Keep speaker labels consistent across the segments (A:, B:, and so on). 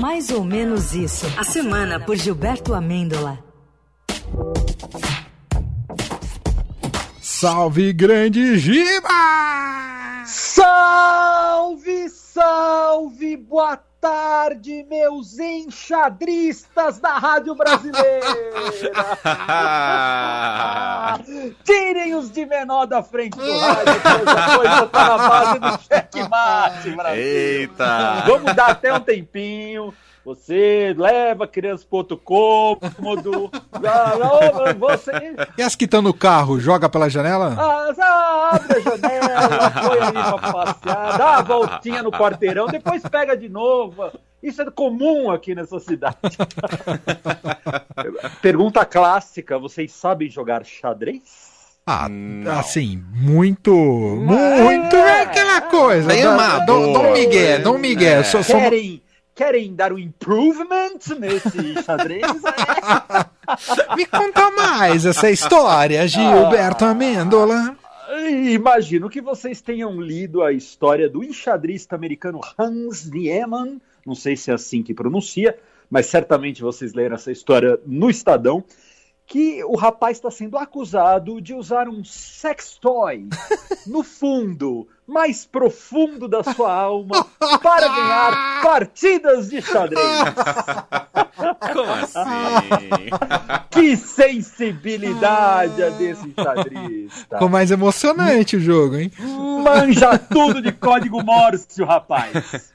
A: Mais ou menos isso. A semana por Gilberto Amêndola.
B: Salve, grande Giba!
C: Salve, salve, boa tarde, meus enxadristas da Rádio Brasileira! De menor da frente do rádio, que essa coisa tá na base do checkmate, Brasil!
D: Eita!
C: Vamos dar até um tempinho. Você leva a criança pro outro cômodo. Ah, você...
B: E as que estão no carro, joga pela janela?
C: Ah, abre a janela, põe ali pra passear, dá uma voltinha no quarteirão, depois pega de novo. Isso é comum aqui nessa cidade. Pergunta clássica: vocês sabem jogar xadrez?
B: Ah, assim, muito. Muito é aquela coisa. Dá-
D: amador.
B: Dom, Dom Miguel, Dom Miguel.
D: É.
B: Sou, sou-
C: Querem, querem dar um improvement nesse xadrez? É.
B: Me conta mais essa história, Gilberto Amêndola.
C: Imagino que vocês tenham lido a história do enxadrista americano Hans Niemann, não sei se é assim que pronuncia, mas certamente vocês leram essa história no Estadão, que o rapaz está sendo acusado de usar um sex toy no fundo mais profundo da sua alma para ganhar partidas de xadrez.
D: Como assim?
C: Que sensibilidade a desse enxadrista.
B: Ficou mais emocionante o jogo, hein?
C: Manja tudo de código Morse, o rapaz.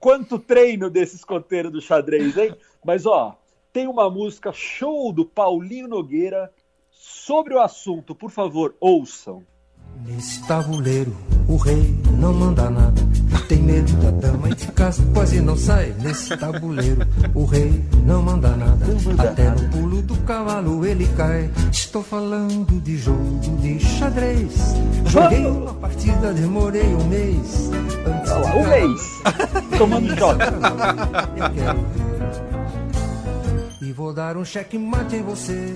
C: Quanto treino desse escoteiro do xadrez, hein? Mas ó, tem uma música show do Paulinho Nogueira sobre o assunto, por favor, ouçam.
E: Nesse tabuleiro, o rei não manda nada. Tem medo da dama e de casa quase não sai. Nesse tabuleiro, o rei não manda nada.
C: manda
E: Até
C: nada.
E: no pulo do cavalo ele cai. Estou falando de jogo de xadrez. Joguei uma partida, demorei um mês. Antes
C: lá, um mês. Tomando shot.
E: Eu quero. E vou dar um checkmate em você.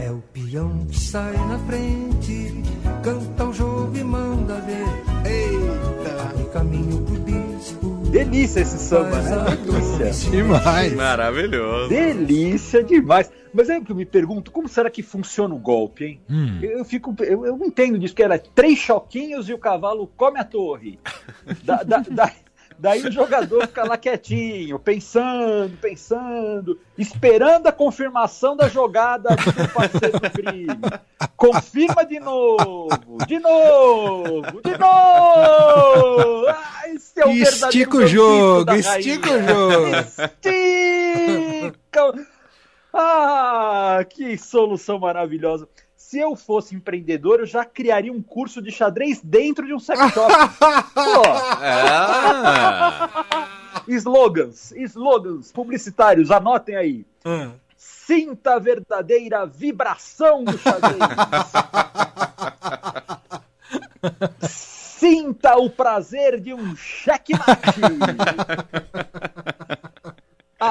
E: É o peão que sai na frente, canta o jogo e manda ver. Eita! E caminho pro bispo.
C: Delícia esse samba, né? Delícia.
B: Demais.
D: Maravilhoso.
C: Delícia demais. Mas é que eu me pergunto, como será que funciona o golpe, hein?
B: Hum.
C: Eu, eu fico, eu, eu não entendo disso, que era três choquinhos e o cavalo come a torre. Da- da- da- daí o jogador fica lá quietinho, pensando, pensando, esperando a confirmação da jogada do parceiro do crime. Confirma de novo, de novo, de novo! Ah, esse é o
B: Estica o jogo, estica o jogo.
C: Estica! Ah, que solução maravilhosa. Se eu fosse empreendedor, eu já criaria um curso de xadrez dentro de um sex shop. Pô,
D: Ah,
C: slogans, slogans publicitários, anotem aí. Sinta a verdadeira vibração do xadrez. Sinta o prazer de um checkmate.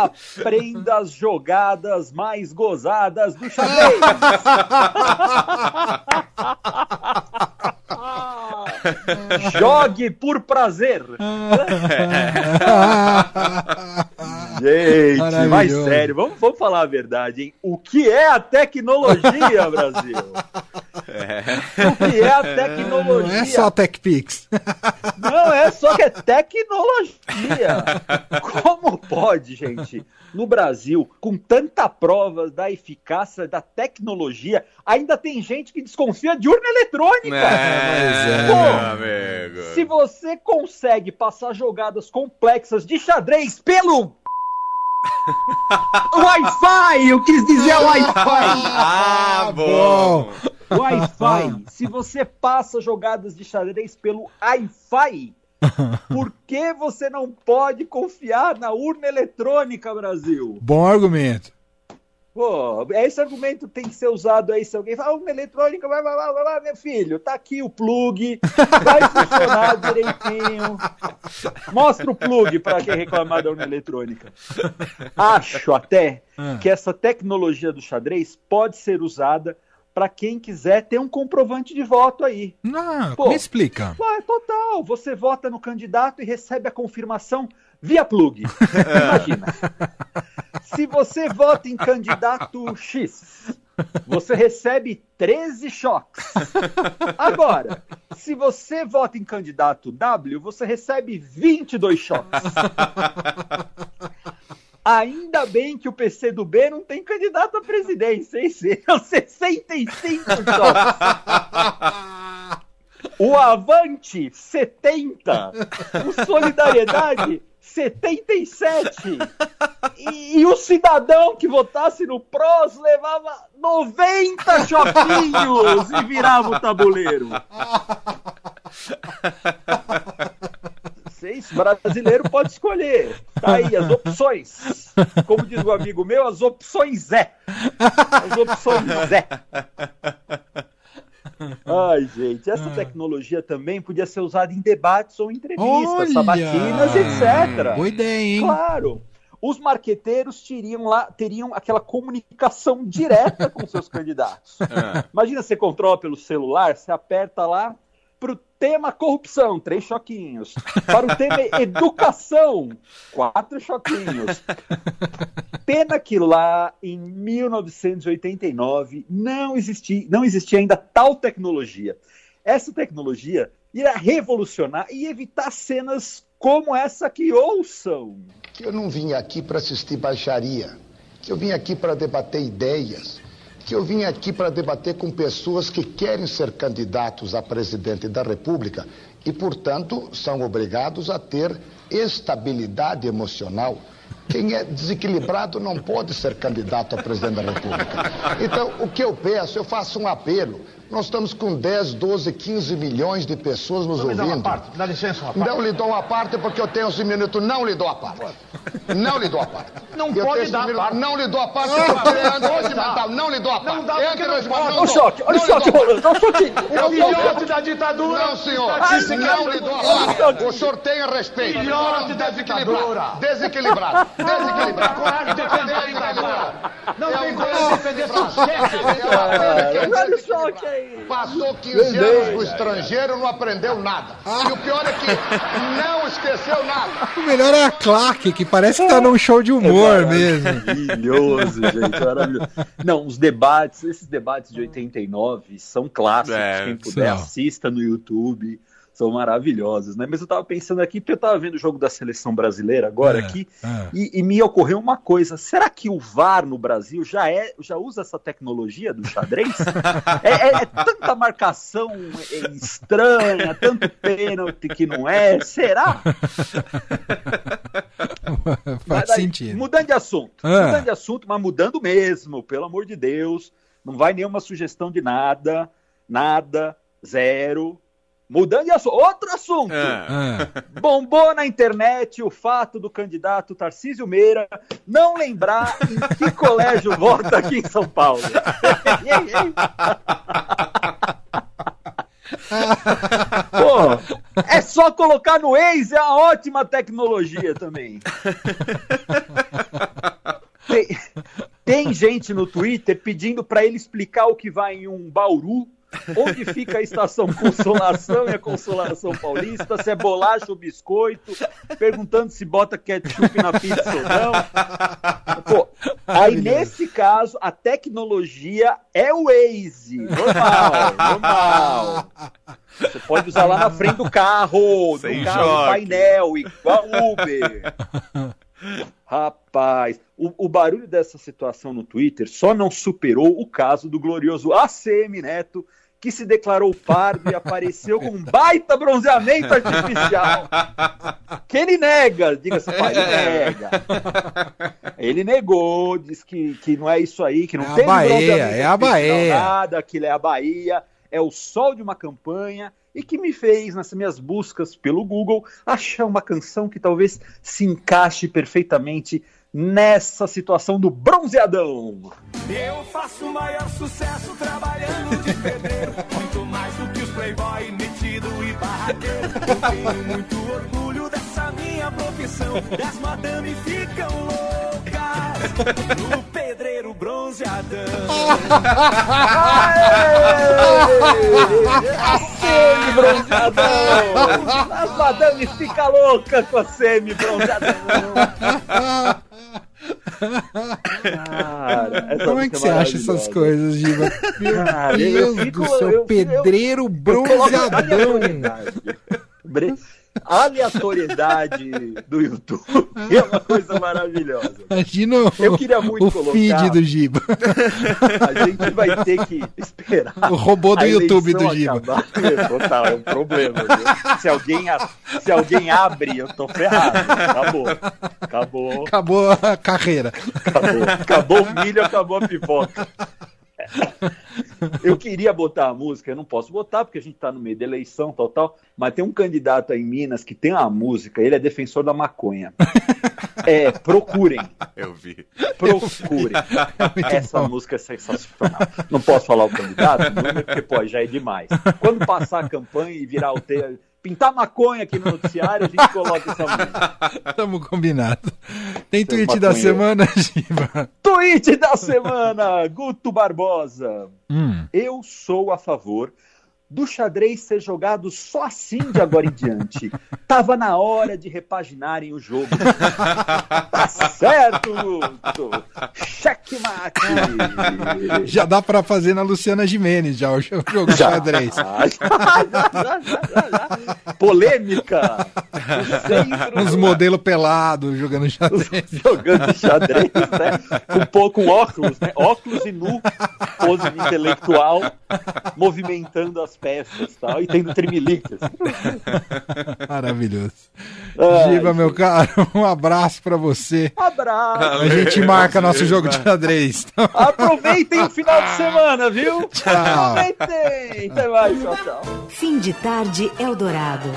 C: Aprenda as jogadas mais gozadas do xadrez. Jogue por prazer. Gente, mais sério, vamos, vamos falar a verdade, hein? O que é a tecnologia, Brasil? O que é a tecnologia?
B: Não é só TechPix.
C: Não é só que é tecnologia. Como pode, gente, no Brasil, com tanta prova da eficácia da tecnologia, ainda tem gente que desconfia de urna eletrônica?
D: é,
C: Pô,
D: meu amigo.
C: Se você consegue passar jogadas complexas de xadrez pelo Wi-Fi, eu quis dizer Wi-Fi.
D: Ah, bom.
C: Wi-Fi. Se você passa jogadas de xadrez pelo Wi-Fi, por que você não pode confiar na urna eletrônica, Brasil?
B: Bom argumento.
C: Pô, esse argumento tem que ser usado aí se alguém fala, "Ah, urna eletrônica, vai, vai, vai, vai, vai, meu filho, tá aqui o plug, vai funcionar direitinho. Mostra o plug para quem reclamar da urna eletrônica. Acho até
B: Ah.
C: que essa tecnologia do xadrez pode ser usada para quem quiser ter um comprovante de voto aí.
B: Ah,
C: Pô.
B: me explica.
C: Ué, total. Você vota no candidato e recebe a confirmação via plug. Imagina. Se você vota em candidato X, você recebe 13 choques. Agora, se você vota em candidato W, você recebe 22 choques. Ainda bem que o PC do B não tem candidato à presidência, hein? Seriam 65 choques. O Avante, 70. O Solidariedade, 77. E, e o cidadão que votasse no PROS levava 90 choquinhos e virava o tabuleiro. Brasileiro pode escolher. Tá aí as opções. Como diz o amigo meu, as opções é. As opções é. Ai, gente, essa tecnologia também podia ser usada em debates ou entrevistas,
B: Olha!
C: sabatinas, etc.
B: Boa ideia, hein?
C: Claro. Os marqueteiros teriam lá, teriam aquela comunicação direta com seus candidatos.
D: Ah,
C: Imagina você controla pelo celular, você aperta lá para o tema corrupção, três choquinhos. Para o tema educação, quatro choquinhos. Pena que lá em 1989 não existia, não existia ainda tal tecnologia. Essa tecnologia irá revolucionar e evitar cenas como essa que ouçam.
F: eu não vim aqui para assistir baixaria, eu vim aqui para debater ideias, que eu vim aqui para debater com pessoas que querem ser candidatos a presidente da República e, portanto, são obrigados a ter estabilidade emocional. Quem é desequilibrado não pode ser candidato a presidente da República. Então, o que eu peço, eu faço um apelo. Nós estamos com 10, 12, 15 milhões de pessoas nos ouvindo.
G: dá licença uma
F: Não lhe dou a parte porque eu tenho 11 minutos. Não lhe dou a parte. Não lhe dou a parte.
G: Não
F: Eu
G: pode dar
F: 11 minutos.
G: parte.
F: Não lhe dou a parte porque eu tenho hoje mental. Não lhe dou a parte.
G: Não dá
F: Entre
G: não pode.
F: não
C: Olha o
F: dou.
C: choque, olha o
F: Não lhe
C: choque
F: a parte.
C: rolando, olha o choquinho.
F: Eu
G: O
F: dou-
G: filhote da ditadura.
F: Não, senhor.
G: Estatística-
F: Não lhe dou a parte.
C: choque.
F: O senhor tenha respeito.
G: Filhote da ditadura.
F: Desequilibrado. Desequilibrado.
G: coragem de defender a ditadura. Não
F: É
G: tem coragem de defender seu chefe.
C: Olha o choque aí.
F: Passou 15 anos no estrangeiro, não aprendeu nada. E o pior é que não esqueceu nada.
B: O melhor é a claque, que parece que tá num show de humor mesmo.
C: Maravilhoso, gente, maravilhoso. Não, os debates, esses debates de 89 são clássicos.
D: É,
C: Quem puder, assista no YouTube. São maravilhosos, né? Mas eu tava pensando aqui, porque eu tava vendo o jogo da seleção brasileira agora
B: É,
C: aqui,
B: é.
C: e, e me ocorreu uma coisa: será que o VAR no Brasil já é, já usa essa tecnologia do xadrez? é, é- é tanta marcação é, estranha, tanto pênalti que não é? Será? Mas
B: Faz
C: daí,
B: sentido.
C: Mudando de assunto.
B: Ah.
C: Mudando de assunto, mas mudando mesmo, pelo amor de Deus. Não vai nenhuma sugestão de nada, nada, zero. Mudando de assunto. Outro assunto.
D: ah.
B: Ah,
C: Bombou na internet o fato do candidato Tarcísio Meira não lembrar em que colégio vota aqui em São Paulo. Pô, é só colocar no Waze, é uma ótima tecnologia também. Tem, tem gente no Twitter pedindo para ele explicar o que vai em um Bauru, onde fica a estação Consolação e a Consolação Paulista, se é bolacha ou biscoito, perguntando se bota ketchup na pizza ou não. Pô, aí nesse caso, a tecnologia é o Waze. Normal, normal. Você pode usar lá na frente do carro,
D: Sem
C: do carro
D: choque.
C: painel, igual Uber. Rapaz, o, o barulho dessa situação no Twitter só não superou o caso do glorioso ACM Neto, que se declarou pardo e apareceu com um baita bronzeamento artificial. Que ele nega, diga-se, ele nega. Ele negou, diz que, que não é isso aí, que não
B: É a
C: tem
B: Bahia,
C: bronzeamento
B: é a Bahia.
C: Nada, aquilo é a Bahia, é o sol de uma campanha e que me fez, nas minhas buscas pelo Google, achar uma canção que talvez se encaixe perfeitamente nessa situação do bronzeadão.
H: Eu faço o maior sucesso trabalhando de pedreiro. Muito mais do que os playboy metido e barraqueiro. Eu tenho muito orgulho dessa minha profissão. E as madame ficam loucas no.
C: Semi-bronzeadão! As madames ficam loucas com a semi-bronzeadão! Cara,
B: Como é que você acha essas coisas, Giba? Meu
C: Cara, eu
B: Deus
C: fico-
B: do céu,
C: eu- eu-
B: pedreiro
C: Eu
B: bronzeadão.
C: aleatoriedade. Aleatoriedade do YouTube é uma coisa maravilhosa.
B: Imagina o,
C: Eu queria muito
B: o
C: colocar-
B: feed do Giba.
C: A gente vai ter que esperar.
B: O robô do YouTube do Giba.
C: acabar. Total, é um problema. viu? Se alguém, a- se alguém abre, eu tô ferrado. Acabou. Acabou.
B: Acabou a carreira.
C: Acabou. Acabou o milho, acabou a pipoca. Eu queria botar a música, eu não posso botar porque a gente tá no meio da eleição, tal, tal. Mas tem um candidato aí em Minas que tem uma música, ele é defensor da maconha. É, procurem,
D: Eu vi.
C: procurem.
B: muito
C: Essa
B: bom.
C: música é sensacional. Não posso falar o candidato, número, porque pô, já é demais. Quando passar a campanha e virar o te... pintar maconha aqui no noticiário, a gente coloca essa música.
B: Tamo combinado. Tem tweet da semana, Giba?
C: Tweet da semana, Guto Barbosa.
B: Hum.
C: Eu sou a favor do xadrez ser jogado só assim de agora em diante. Tava na hora de repaginarem o jogo. Tá certo, Guto. Checkmate.
B: Já dá pra fazer na Luciana Gimenez já o jogo de xadrez.
C: Já, já, já. Polêmica. O centro
B: Uns modelos pelados jogando xadrez.
C: jogando xadrez, né? Com, com óculos, né? Óculos e nu, pose intelectual, movimentando as peças tal, e tendo tremilicas.
B: Maravilhoso.
C: Ai,
B: Giba, meu caro, um abraço pra você.
C: Abraço.
B: A gente marca nosso jogo de xadrez.
C: Aproveitem o final de semana, viu?
B: Tchau.
C: Aproveitem. Até mais, tchau, tchau.
A: Fim de tarde Eldorado.